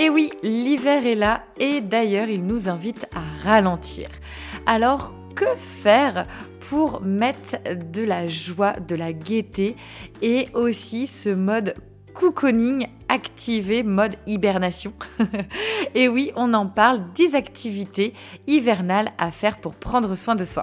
Et oui, l'hiver est là et d'ailleurs il nous invite à ralentir. Alors que faire pour mettre de la joie, de la gaieté et aussi ce mode cocooning activé, mode hibernation? et oui, on en parle, 10 activités hivernales à faire pour prendre soin de soi.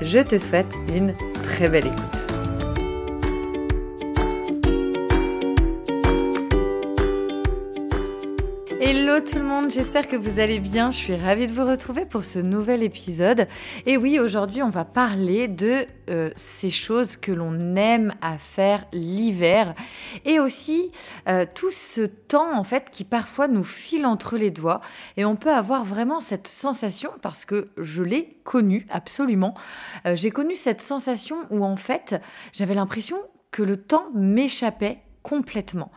Je te souhaite une très belle écoute. Hello tout le monde, j'espère que vous allez bien. Je suis ravie de vous retrouver pour ce nouvel épisode. Et oui, aujourd'hui, on va parler de euh, ces choses que l'on aime à faire l'hiver et aussi euh, tout ce temps en fait qui parfois nous file entre les doigts et on peut avoir vraiment cette sensation parce que je l'ai connue absolument. Euh, j'ai connu cette sensation où en fait, j'avais l'impression que le temps m'échappait complètement.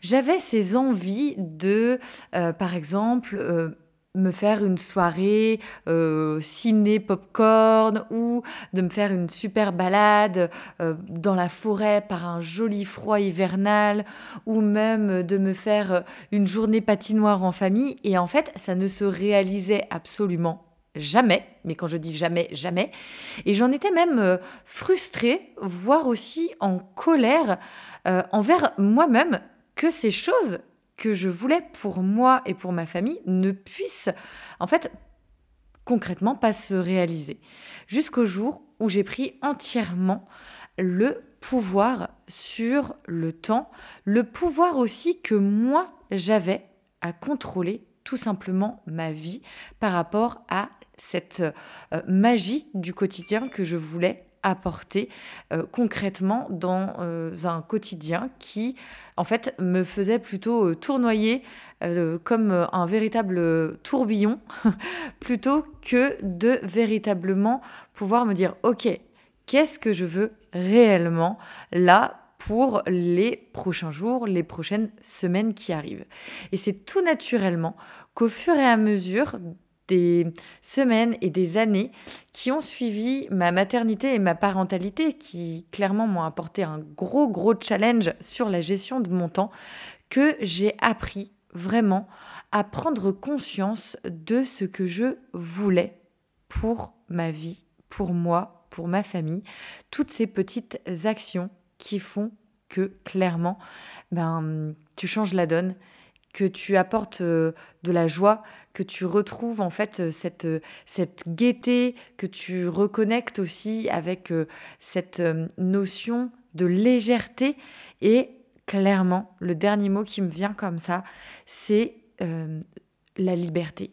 J'avais ces envies de, euh, par exemple, euh, me faire une soirée euh, ciné popcorn ou de me faire une super balade dans la forêt par un joli froid hivernal ou même de me faire une journée patinoire en famille et en fait ça ne se réalisait absolument jamais, mais quand je dis jamais, jamais. Et j'en étais même frustrée, voire aussi en colère euh, envers moi-même que ces choses que je voulais pour moi et pour ma famille ne puissent en fait concrètement pas se réaliser. Jusqu'au jour où j'ai pris entièrement le pouvoir sur le temps, le pouvoir aussi que moi j'avais à contrôler tout simplement ma vie par rapport à cette euh, magie du quotidien que je voulais apporter euh, concrètement dans euh, un quotidien qui, en fait, me faisait plutôt tournoyer comme un véritable tourbillon, plutôt que de véritablement pouvoir me dire, OK, qu'est-ce que je veux réellement là pour les prochains jours, les prochaines semaines qui arrivent? Et c'est tout naturellement qu'au fur et à mesure des semaines et des années qui ont suivi ma maternité et ma parentalité, qui clairement m'ont apporté un gros, gros challenge sur la gestion de mon temps, que j'ai appris vraiment à prendre conscience de ce que je voulais pour ma vie, pour moi, pour ma famille, toutes ces petites actions qui font que clairement, ben, tu changes la donne que tu apportes euh, de la joie, que tu retrouves en fait euh, cette, euh, cette gaieté, que tu reconnectes aussi avec cette notion de légèreté. Et clairement, le dernier mot qui me vient comme ça, c'est la liberté.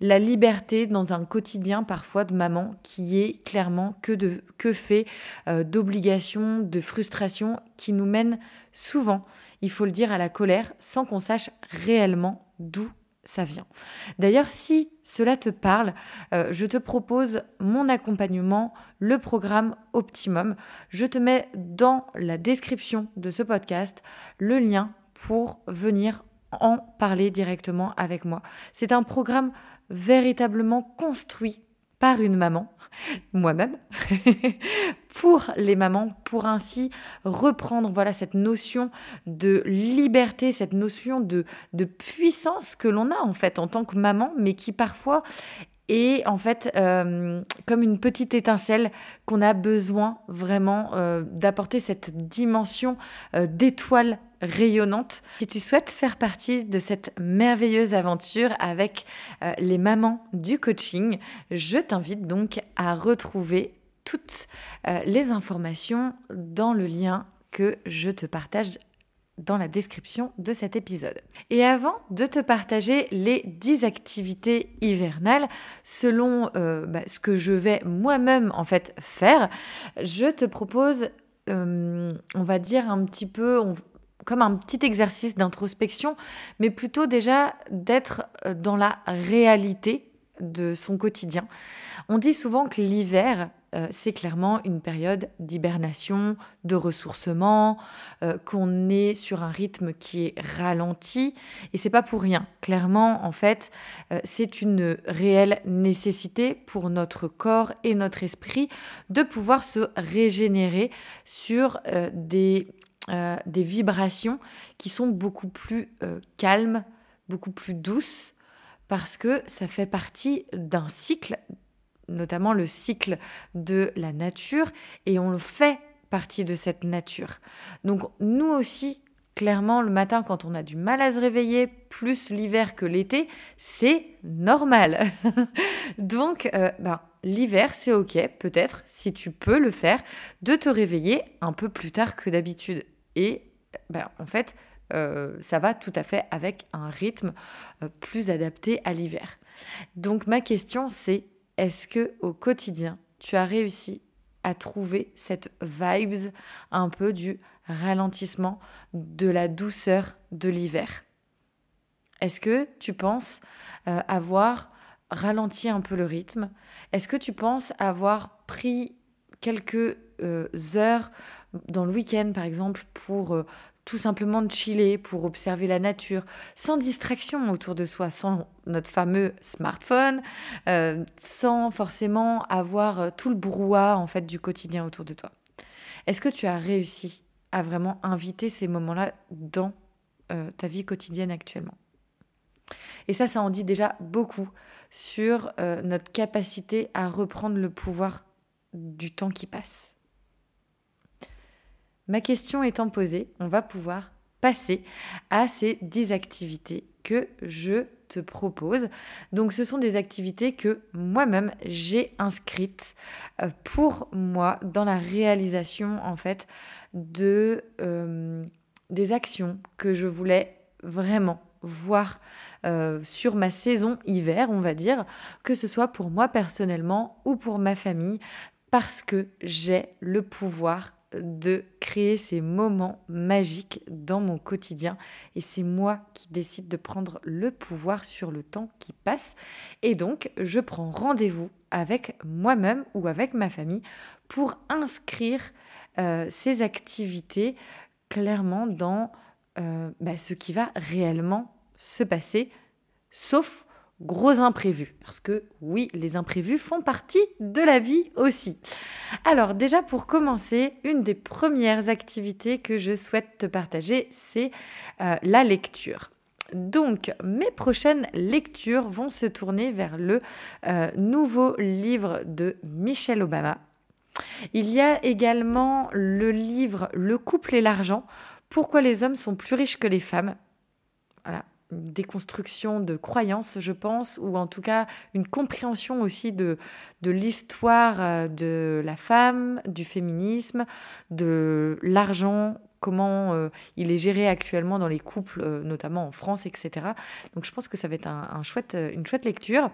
La liberté dans un quotidien parfois de maman qui est clairement que, de, que fait d'obligations, de frustrations qui nous mènent souvent il faut le dire, à la colère sans qu'on sache réellement d'où ça vient. D'ailleurs, si cela te parle, euh, je te propose mon accompagnement, le programme Optimum. Je te mets dans la description de ce podcast le lien pour venir en parler directement avec moi. C'est un programme véritablement construit par une maman, moi-même, pour les mamans, pour ainsi reprendre voilà cette notion de liberté, cette notion de, de puissance que l'on a en fait en tant que maman, mais qui parfois et en fait euh, comme une petite étincelle qu'on a besoin vraiment euh, d'apporter cette dimension euh, d'étoile rayonnante. Si tu souhaites faire partie de cette merveilleuse aventure avec les mamans du coaching, je t'invite donc à retrouver toutes les informations dans le lien que je te partage dans la description de cet épisode. Et avant de te partager les 10 activités hivernales, selon euh, bah, ce que je vais moi-même en fait faire, je te propose, euh, on va dire un petit peu, comme un petit exercice d'introspection, mais plutôt déjà d'être euh, dans la réalité de son quotidien. On dit souvent que l'hiver, euh, c'est clairement une période d'hibernation, de ressourcement, euh, qu'on est sur un rythme qui est ralenti. Et c'est pas pour rien. Clairement, en fait, euh, c'est une réelle nécessité pour notre corps et notre esprit de pouvoir se régénérer sur des, des vibrations qui sont beaucoup plus calmes, beaucoup plus douces parce que ça fait partie d'un cycle notamment le cycle de la nature, et on fait partie de cette nature. Donc nous aussi, clairement, le matin, quand on a du mal à se réveiller, plus l'hiver que l'été, c'est normal. Donc, euh, ben, l'hiver, c'est OK, peut-être, si tu peux le faire, de te réveiller un peu plus tard que d'habitude. Et ben, en fait, euh, ça va tout à fait avec un rythme euh, plus adapté à l'hiver. Donc ma question c'est est-ce que au quotidien, tu as réussi à trouver cette vibes un peu du ralentissement, de la douceur de l'hiver? Est-ce que tu penses euh, avoir ralenti un peu le rythme? Est-ce que tu penses avoir pris quelques euh, heures dans le week-end, par exemple, pour euh, tout simplement de chiller pour observer la nature, sans distraction autour de soi, sans notre fameux smartphone, euh, sans forcément avoir euh, tout le brouhaha en fait du quotidien autour de toi. Est-ce que tu as réussi à vraiment inviter ces moments-là dans euh, ta vie quotidienne actuellement? Et ça, ça en dit déjà beaucoup sur notre capacité à reprendre le pouvoir du temps qui passe. Ma question étant posée, on va pouvoir passer à ces 10 activités que je te propose. Donc ce sont des activités que moi-même j'ai inscrites euh, pour moi dans la réalisation en fait de euh, des actions que je voulais vraiment voir euh, sur ma saison hiver, on va dire, que ce soit pour moi personnellement ou pour ma famille, parce que j'ai le pouvoir de créer ces moments magiques dans mon quotidien. Et c'est moi qui décide de prendre le pouvoir sur le temps qui passe. Et donc, je prends rendez-vous avec moi-même ou avec ma famille pour inscrire euh, ces activités clairement dans euh, bah, ce qui va réellement se passer, sauf gros imprévus. Parce que oui, les imprévus font partie de la vie aussi. Alors déjà pour commencer, une des premières activités que je souhaite te partager, c'est euh, la lecture. Donc, mes prochaines lectures vont se tourner vers le euh, nouveau livre de Michelle Obama. Il y a également le livre Le couple et l'argent, pourquoi les hommes sont plus riches que les femmes. Voilà, déconstruction de croyances, je pense, ou en tout cas une compréhension aussi de, de l'histoire euh, de la femme, du féminisme, de l'argent, comment euh, il est géré actuellement dans les couples, euh, notamment en France, etc. Donc je pense que ça va être un, chouette, une chouette lecture.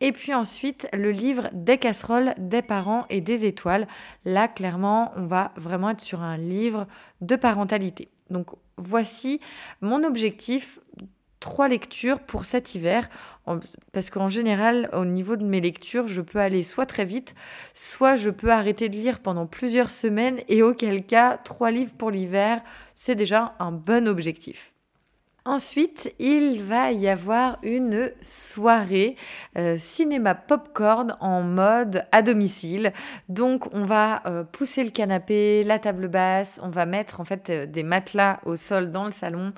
Et puis ensuite, le livre Des casseroles, des parents et des étoiles. Là, clairement, on va vraiment être sur un livre de parentalité. Donc voici mon objectif trois lectures pour cet hiver, parce qu'en général, au niveau de mes lectures, je peux aller soit très vite, soit je peux arrêter de lire pendant plusieurs semaines, et auquel cas, trois livres pour l'hiver, c'est déjà un bon objectif. Ensuite, il va y avoir une soirée euh, cinéma popcorn en mode à domicile. Donc, on va euh, pousser le canapé, la table basse, on va mettre en fait euh, des matelas au sol dans le salon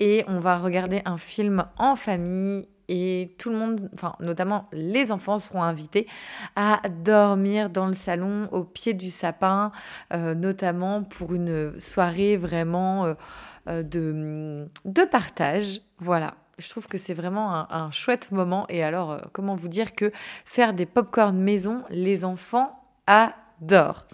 et on va regarder un film en famille et tout le monde, notamment les enfants, seront invités à dormir dans le salon au pied du sapin, notamment pour une soirée vraiment de, de partage. Voilà. Je trouve que c'est vraiment un, chouette moment. Et alors, euh, comment vous dire que faire des pop-corn maison, les enfants adorent.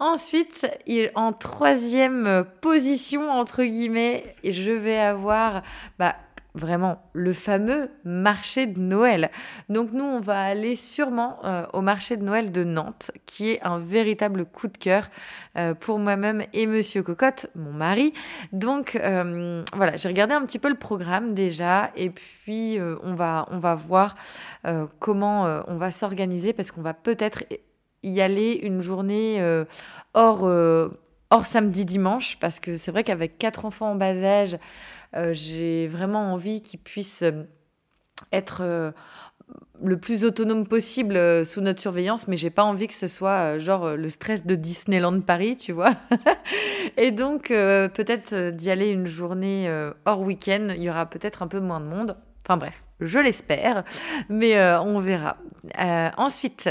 Ensuite, en troisième position, entre guillemets, je vais avoir bah, vraiment le fameux marché de Noël. Donc nous, on va aller sûrement euh, au marché de Noël de Nantes, qui est un véritable coup de cœur euh, pour moi-même et Monsieur Cocotte, mon mari. Donc euh, voilà, j'ai regardé un petit peu le programme déjà, et puis on, va, on va voir comment on va s'organiser, parce qu'on va peut-être y aller une journée hors, hors samedi dimanche, parce que c'est vrai qu'avec quatre enfants en bas âge, euh, j'ai vraiment envie qu'ils puissent euh, être euh, le plus autonome possible sous notre surveillance, mais j'ai pas envie que ce soit genre le stress de Disneyland Paris, tu vois. et donc peut-être d'y aller une journée hors week-end, il y aura peut-être un peu moins de monde. Enfin bref, je l'espère, mais on verra. ensuite,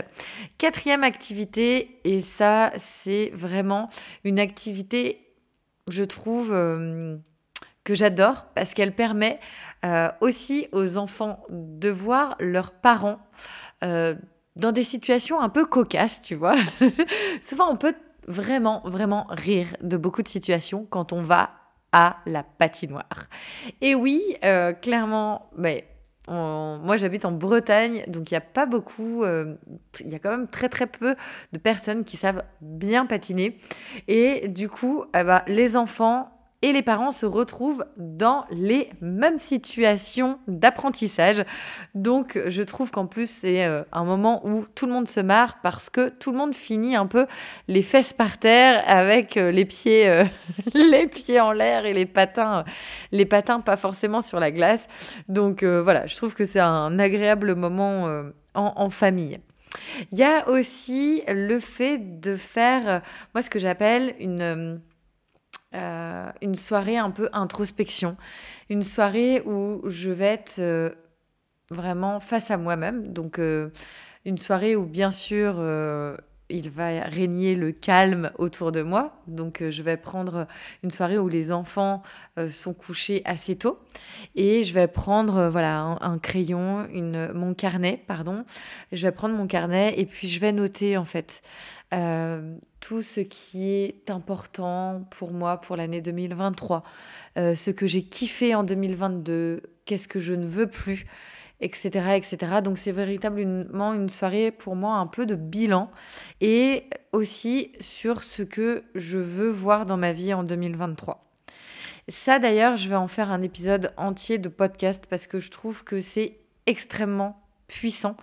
quatrième activité, et ça c'est vraiment une activité, je trouve que j'adore parce qu'elle permet euh, aussi aux enfants de voir leurs parents euh, dans des situations un peu cocasses, tu vois. Souvent, on peut vraiment, vraiment rire de beaucoup de situations quand on va la patinoire. Et oui, euh, clairement, mais moi, j'habite en Bretagne, donc il n'y a pas beaucoup, il y a quand même très très peu de personnes qui savent bien patiner. Et du coup, eh ben, les enfants et les parents se retrouvent dans les mêmes situations d'apprentissage. Donc je trouve qu'en plus c'est euh, un moment où tout le monde se marre parce que tout le monde finit un peu les fesses par terre avec euh, les pieds euh, les pieds en l'air et les patins les patins pas forcément sur la glace. Donc voilà, je trouve que c'est un agréable moment en, en famille. Il y a aussi le fait de faire, moi, ce que j'appelle une, euh, une soirée un peu introspection, une soirée où je vais être euh, vraiment face à moi-même. Donc euh, une soirée où bien sûr il va régner le calme autour de moi. Donc je vais prendre une soirée où les enfants sont couchés assez tôt et je vais prendre voilà un, crayon, mon carnet, pardon. Je vais prendre mon carnet et puis je vais noter en fait euh, tout ce qui est important pour moi pour l'année 2023, euh, ce que j'ai kiffé en 2022, qu'est-ce que je ne veux plus, etc. Donc c'est véritablement une soirée pour moi un peu de bilan et aussi sur ce que je veux voir dans ma vie en 2023. Ça d'ailleurs, je vais en faire un épisode entier de podcast parce que je trouve que c'est extrêmement puissant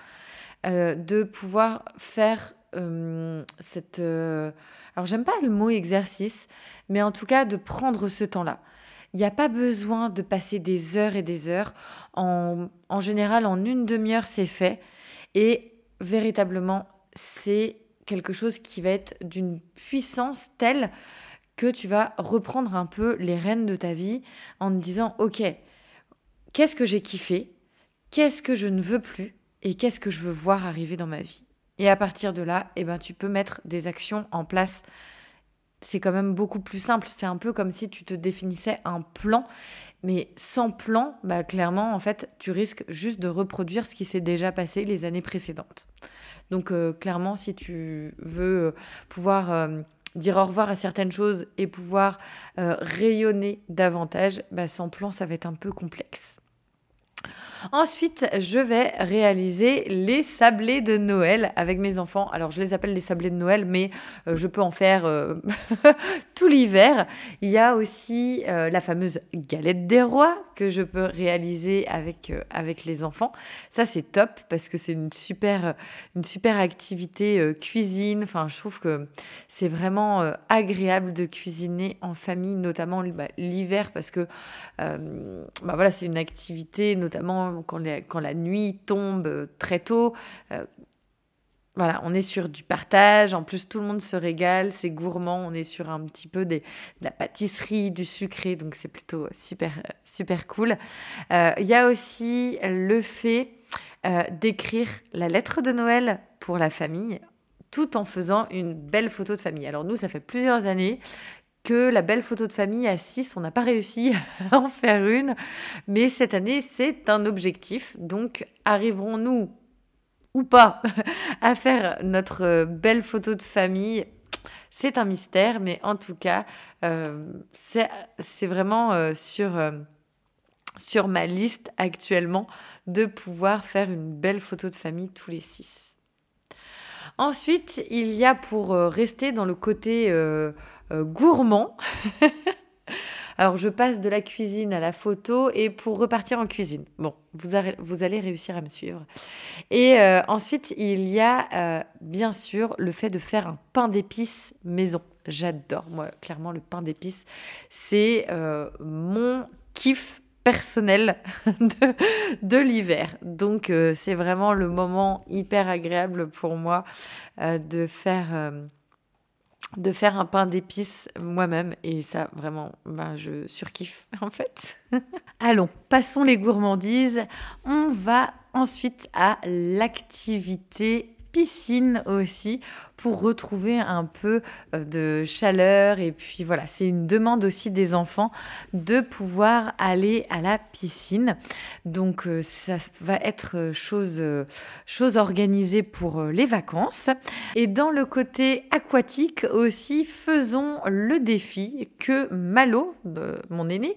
euh, de pouvoir faire euh, cette... Euh, alors j'aime pas le mot exercice, mais en tout cas de prendre ce temps-là. Il n'y a pas besoin de passer des heures et des heures. En, en général, en une demi-heure, c'est fait. Et véritablement, c'est quelque chose qui va être d'une puissance telle que tu vas reprendre un peu les rênes de ta vie en te disant, OK, qu'est-ce que j'ai kiffé? Qu'est-ce que je ne veux plus? Et qu'est-ce que je veux voir arriver dans ma vie? Et à partir de là, eh ben, tu peux mettre des actions en place. C'est quand même beaucoup plus simple. C'est un peu comme si tu te définissais un plan. Mais sans plan, bah, clairement, en fait, tu risques juste de reproduire ce qui s'est déjà passé les années précédentes. Donc, euh, clairement, si tu veux euh, pouvoir euh, dire au revoir à certaines choses et pouvoir rayonner davantage, bah, sans plan, ça va être un peu complexe. Ensuite, je vais réaliser les sablés de Noël avec mes enfants. Alors, je les appelle les sablés de Noël, mais euh, je peux en faire euh, tout l'hiver. Il y a aussi euh, la fameuse galette des rois que je peux réaliser avec, avec les enfants. Ça, c'est top parce que c'est une super, une super activité cuisine. Enfin, je trouve que c'est vraiment agréable de cuisiner en famille, notamment bah, l'hiver parce que bah, voilà, c'est une activité, notamment quand, quand la nuit tombe très tôt voilà, on est sur du partage. En plus, tout le monde se régale, c'est gourmand. On est sur un petit peu de la pâtisserie, du sucré, donc c'est plutôt super, super cool. Euh, il y a aussi le fait euh, d'écrire la lettre de Noël pour la famille, tout en faisant une belle photo de famille. Alors nous, ça fait plusieurs années que la belle photo de famille à 6, on n'a pas réussi à en faire une, mais cette année, c'est un objectif. Donc, arriverons-nous ou pas à faire notre euh, belle photo de famille? C'est un mystère, mais en tout cas, euh, c'est vraiment euh, sur, sur ma liste actuellement de pouvoir faire une belle photo de famille tous les six. Ensuite, il y a pour rester dans le côté gourmand, Alors je passe de la cuisine à la photo et pour repartir en cuisine. Bon, vous, allez réussir à me suivre. Et euh, ensuite, il y a euh, bien sûr le fait de faire un pain d'épices maison. J'adore, moi, clairement, le pain d'épices, c'est euh, mon kiff personnel de l'hiver. Donc c'est vraiment le moment hyper agréable pour moi de faire de faire un pain d'épices moi-même et ça vraiment ben, je surkiffe en fait. Allons, passons les gourmandises. On va ensuite à l'activité piscine aussi pour retrouver un peu euh, de chaleur. Et puis voilà, c'est une demande aussi des enfants de pouvoir aller à la piscine. Donc euh, ça va être euh, chose, chose organisée pour les vacances. Et dans le côté aquatique aussi, faisons le défi que Malo, mon aîné,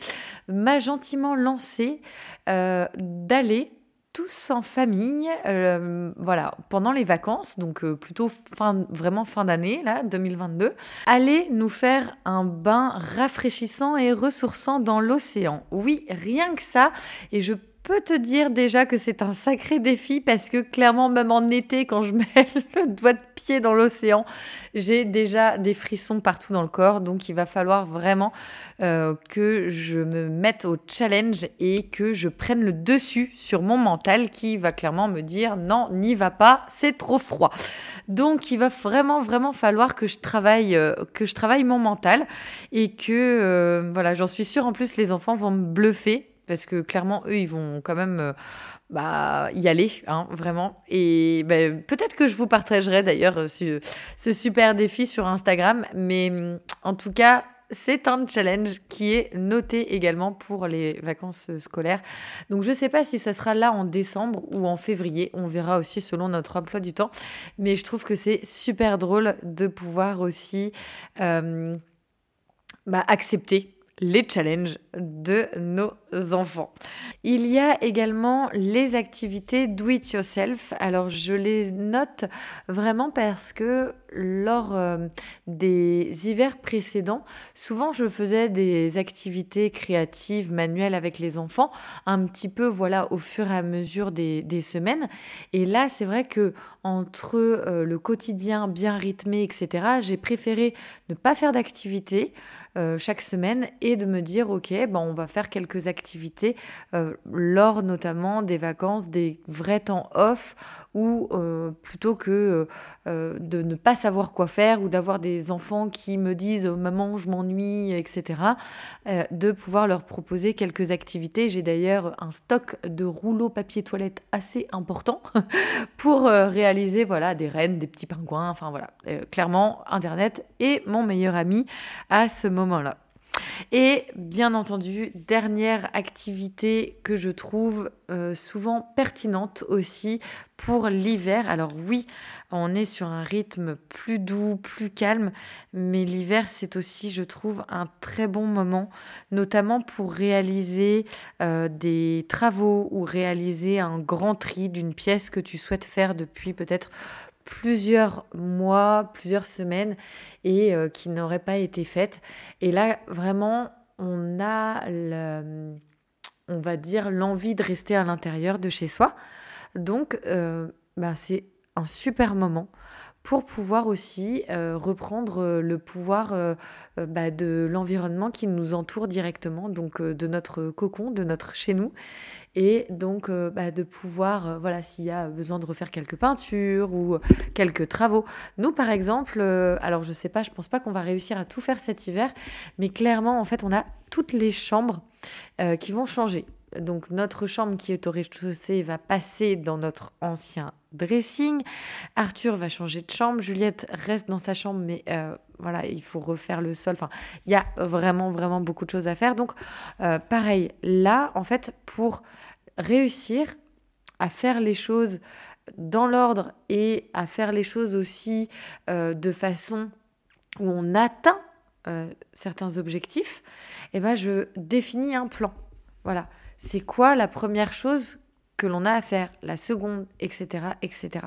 m'a gentiment lancé d'aller tous en famille, euh, voilà, pendant les vacances, donc euh, plutôt fin, vraiment fin d'année, là, 2022, aller nous faire un bain rafraîchissant et ressourçant dans l'océan. Oui, rien que ça, et je peux te dire déjà que c'est un sacré défi parce que clairement, même en été, quand je mets le doigt de pied dans l'océan, j'ai déjà des frissons partout dans le corps. Donc, il va falloir vraiment euh, que je me mette au challenge et que je prenne le dessus sur mon mental qui va clairement me dire non, n'y va pas, c'est trop froid. Donc, il va vraiment, vraiment falloir que je travaille, euh, que je travaille mon mental et que, euh, voilà, j'en suis sûre, en plus, les enfants vont me bluffer parce que clairement, eux, ils vont quand même euh, bah, y aller, hein, vraiment. Et ben, peut-être que je vous partagerai d'ailleurs ce, ce, super défi sur Instagram, mais mm, en tout cas, c'est un challenge qui est noté également pour les vacances scolaires. Donc je ne sais pas si ça sera là en décembre ou en février. On verra aussi selon notre emploi du temps. Mais je trouve que c'est super drôle de pouvoir aussi euh, bah, accepter les challenges de nos enfants. Il y a également les activités do it yourself. Alors je les note vraiment parce que lors euh, des hivers précédents, souvent je faisais des activités créatives manuelles avec les enfants, un petit peu voilà au fur et à mesure des, semaines. Et là, c'est vrai que entre euh, le quotidien bien rythmé, etc., j'ai préféré ne pas faire d'activité. Euh, chaque semaine et de me dire ok ben on va faire quelques activités euh, lors notamment des vacances des vrais temps off ou euh, plutôt que de ne pas savoir quoi faire ou d'avoir des enfants qui me disent maman je m'ennuie etc de pouvoir leur proposer quelques activités. J'ai d'ailleurs un stock de rouleaux papier toilette assez important pour réaliser voilà des rennes des petits pingouins enfin voilà. Clairement internet est mon meilleur ami à ce moment là Et bien entendu, dernière activité que je trouve euh, souvent pertinente aussi pour l'hiver. Alors oui, on est sur un rythme plus doux, plus calme, mais l'hiver c'est aussi, je trouve, un très bon moment, notamment pour réaliser euh, des travaux ou réaliser un grand tri d'une pièce que tu souhaites faire depuis peut-être plusieurs mois, plusieurs semaines et qui n'auraient pas été faites. Et là, vraiment, on a, on va dire, l'envie de rester à l'intérieur de chez soi. Donc, ben, c'est un super moment pour pouvoir aussi euh, reprendre euh, le pouvoir euh, bah, de l'environnement qui nous entoure directement, donc de notre cocon, de notre chez nous, et donc bah, de pouvoir, voilà, s'il y a besoin de refaire quelques peintures ou quelques travaux. Nous, par exemple, alors je sais pas, je pense pas qu'on va réussir à tout faire cet hiver, mais clairement, en fait, on a toutes les chambres qui vont changer. Donc notre chambre qui est au rez-de-chaussée va passer dans notre ancien dressing. Arthur va changer de chambre. Juliette reste dans sa chambre, mais euh, voilà, il faut refaire le sol. Enfin, il y a vraiment, vraiment beaucoup de choses à faire. Donc, euh, pareil, là, en fait, pour réussir à faire les choses dans l'ordre et à faire les choses aussi euh, de façon où on atteint certains objectifs, eh ben, je définis un plan. Voilà. C'est quoi la première chose que l'on a à faire, la seconde, etc., etc.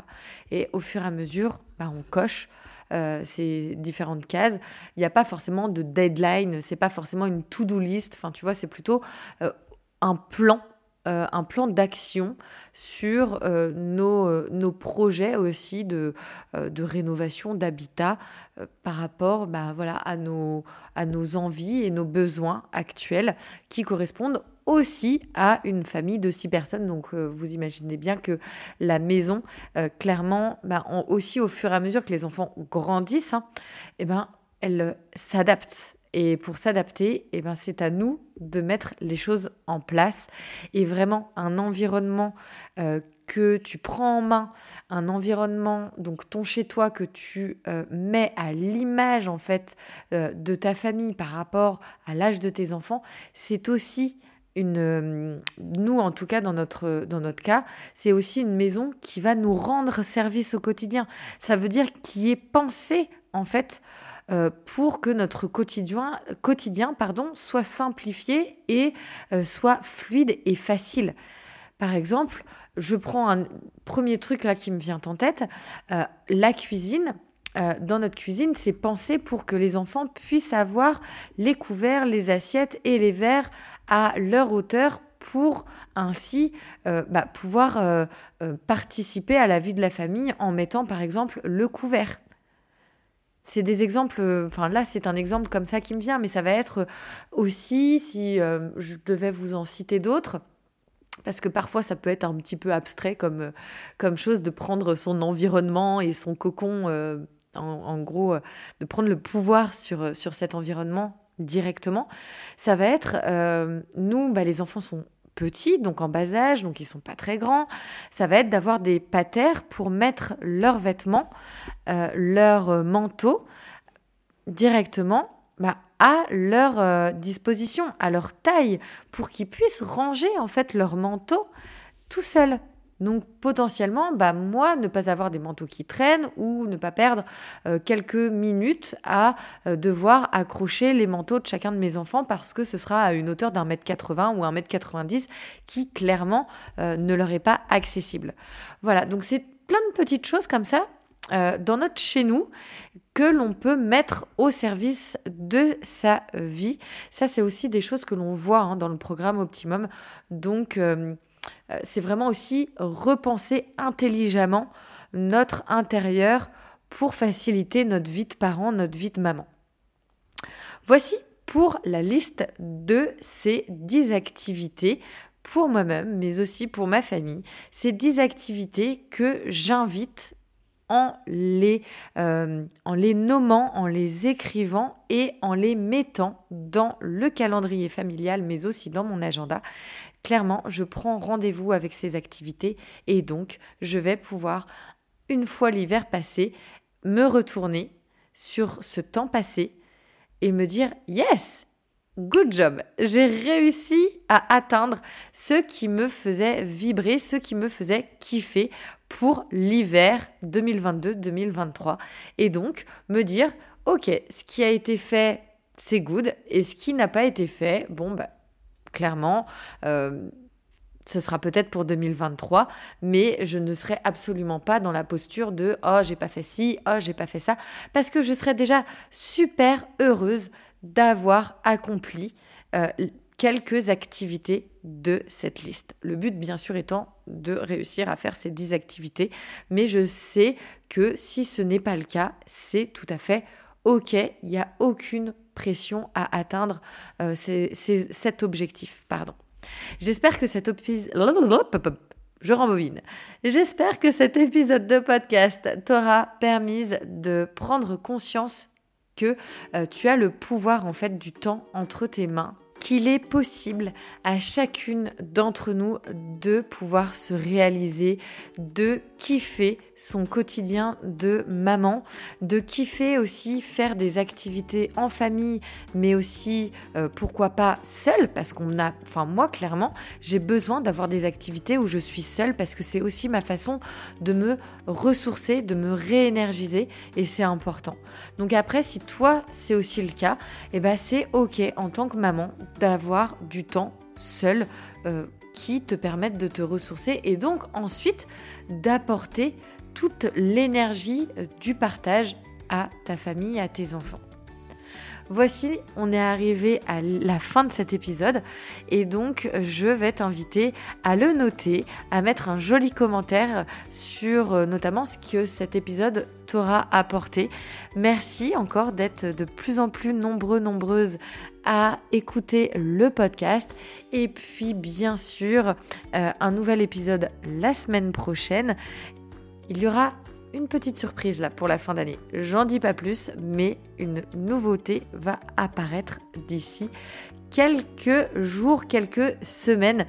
Et au fur et à mesure, bah, on coche euh, ces différentes cases. Il n'y a pas forcément de deadline, c'est pas forcément une to-do list. Enfin, tu vois, c'est plutôt euh, un plan. Euh, un plan d'action sur nos, nos, projets aussi de, de rénovation d'habitat par rapport bah, voilà, à, nos, à nos envies et nos besoins actuels qui correspondent aussi à une famille de six personnes. Donc euh, vous imaginez bien que la maison, euh, clairement, bah, aussi au fur et à mesure que les enfants grandissent, hein, eh ben, elle euh, s'adapte. Et pour s'adapter, eh ben, c'est à nous de mettre les choses en place. Et vraiment, un environnement que tu prends en main, un environnement, donc ton chez-toi, que tu mets à l'image en fait de ta famille par rapport à l'âge de tes enfants, c'est aussi euh, nous en tout cas dans notre, dans notre cas, c'est aussi une maison qui va nous rendre service au quotidien. Ça veut dire qui est pensée en fait euh, pour que notre quotidien, quotidien pardon, soit simplifié et euh, soit fluide et facile. Par exemple, je prends un premier truc là qui me vient en tête, la cuisine. Euh, dans notre cuisine, c'est pensé pour que les enfants puissent avoir les couverts, les assiettes et les verres à leur hauteur pour ainsi euh, bah, pouvoir euh, participer à la vie de la famille en mettant par exemple le couvert. C'est des exemples, enfin là c'est un exemple comme ça qui me vient, mais ça va être aussi, si je devais vous en citer d'autres, parce que parfois ça peut être un petit peu abstrait comme, comme chose de prendre son environnement et son cocon en, gros, euh, de prendre le pouvoir sur, euh, sur cet environnement directement, ça va être, euh, nous, bah, les enfants sont petits, donc en bas âge, donc ils sont pas très grands, ça va être d'avoir des patères pour mettre leurs vêtements, leurs manteaux directement bah, à leur disposition, à leur taille, pour qu'ils puissent ranger en fait leur manteau tout seuls. Donc potentiellement, bah, moi, ne pas avoir des manteaux qui traînent ou ne pas perdre euh, quelques minutes à euh, devoir accrocher les manteaux de chacun de mes enfants parce que ce sera à une hauteur d'un mètre 80 ou un mètre 90 qui clairement euh, ne leur est pas accessible. Voilà, donc c'est plein de petites choses comme ça dans notre chez nous que l'on peut mettre au service de sa vie. Ça, c'est aussi des choses que l'on voit hein, dans le programme Optimum. Donc, c'est vraiment aussi repenser intelligemment notre intérieur pour faciliter notre vie de parent, notre vie de maman. Voici pour la liste de ces 10 activités pour moi-même, mais aussi pour ma famille. Ces 10 activités que j'invite en les, euh, en les nommant, en les écrivant et en les mettant dans le calendrier familial, mais aussi dans mon agenda. Clairement, je prends rendez-vous avec ces activités et donc je vais pouvoir, une fois l'hiver passé, me retourner sur ce temps passé et me dire Yes, good job, j'ai réussi à atteindre ce qui me faisait vibrer, ce qui me faisait kiffer pour l'hiver 2022-2023. Et donc me dire Ok, ce qui a été fait, c'est good, et ce qui n'a pas été fait, bon, bah clairement, euh, ce sera peut-être pour 2023, mais je ne serai absolument pas dans la posture de oh j'ai pas fait ci, oh j'ai pas fait ça, parce que je serai déjà super heureuse d'avoir accompli euh, quelques activités de cette liste. Le but bien sûr étant de réussir à faire ces 10 activités, mais je sais que si ce n'est pas le cas, c'est tout à fait ok, il n'y a aucune à atteindre euh, cet objectif. Pardon. J'espère que cet épisode... De podcast t'aura permis de prendre conscience que euh, tu as le pouvoir en fait du temps entre tes mains qu'il est possible à chacune d'entre nous de pouvoir se réaliser, de kiffer son quotidien de maman, de kiffer aussi faire des activités en famille, mais aussi euh, pourquoi pas seule, parce qu'on a, enfin moi clairement, j'ai besoin d'avoir des activités où je suis seule parce que c'est aussi ma façon de me ressourcer, de me réénergiser et c'est important. Donc après, si toi c'est aussi le cas, et eh ben c'est ok en tant que maman d'avoir du temps seul euh, qui te permettent de te ressourcer et donc ensuite d'apporter toute l'énergie euh, du partage à ta famille, à tes enfants. Voici, on est arrivé à la fin de cet épisode et donc je vais t'inviter à le noter, à mettre un joli commentaire sur euh, notamment ce que cet épisode t'aura apporté. Merci encore d'être de plus en plus nombreux, nombreuses à écouter le podcast. Et puis bien sûr, euh, un nouvel épisode la semaine prochaine. Il y aura une petite surprise là pour la fin d'année. J'en dis pas plus, mais une nouveauté va apparaître d'ici quelques jours, quelques semaines.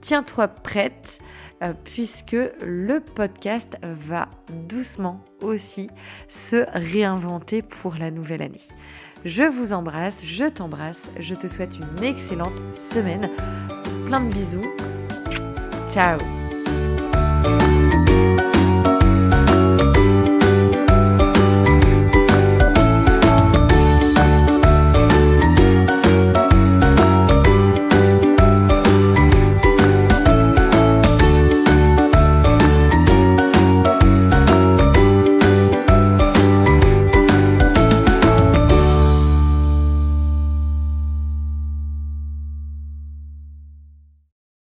Tiens-toi prête euh, puisque le podcast va doucement aussi se réinventer pour la nouvelle année. Je vous embrasse, je t'embrasse, je te souhaite une excellente semaine. Plein de bisous. Ciao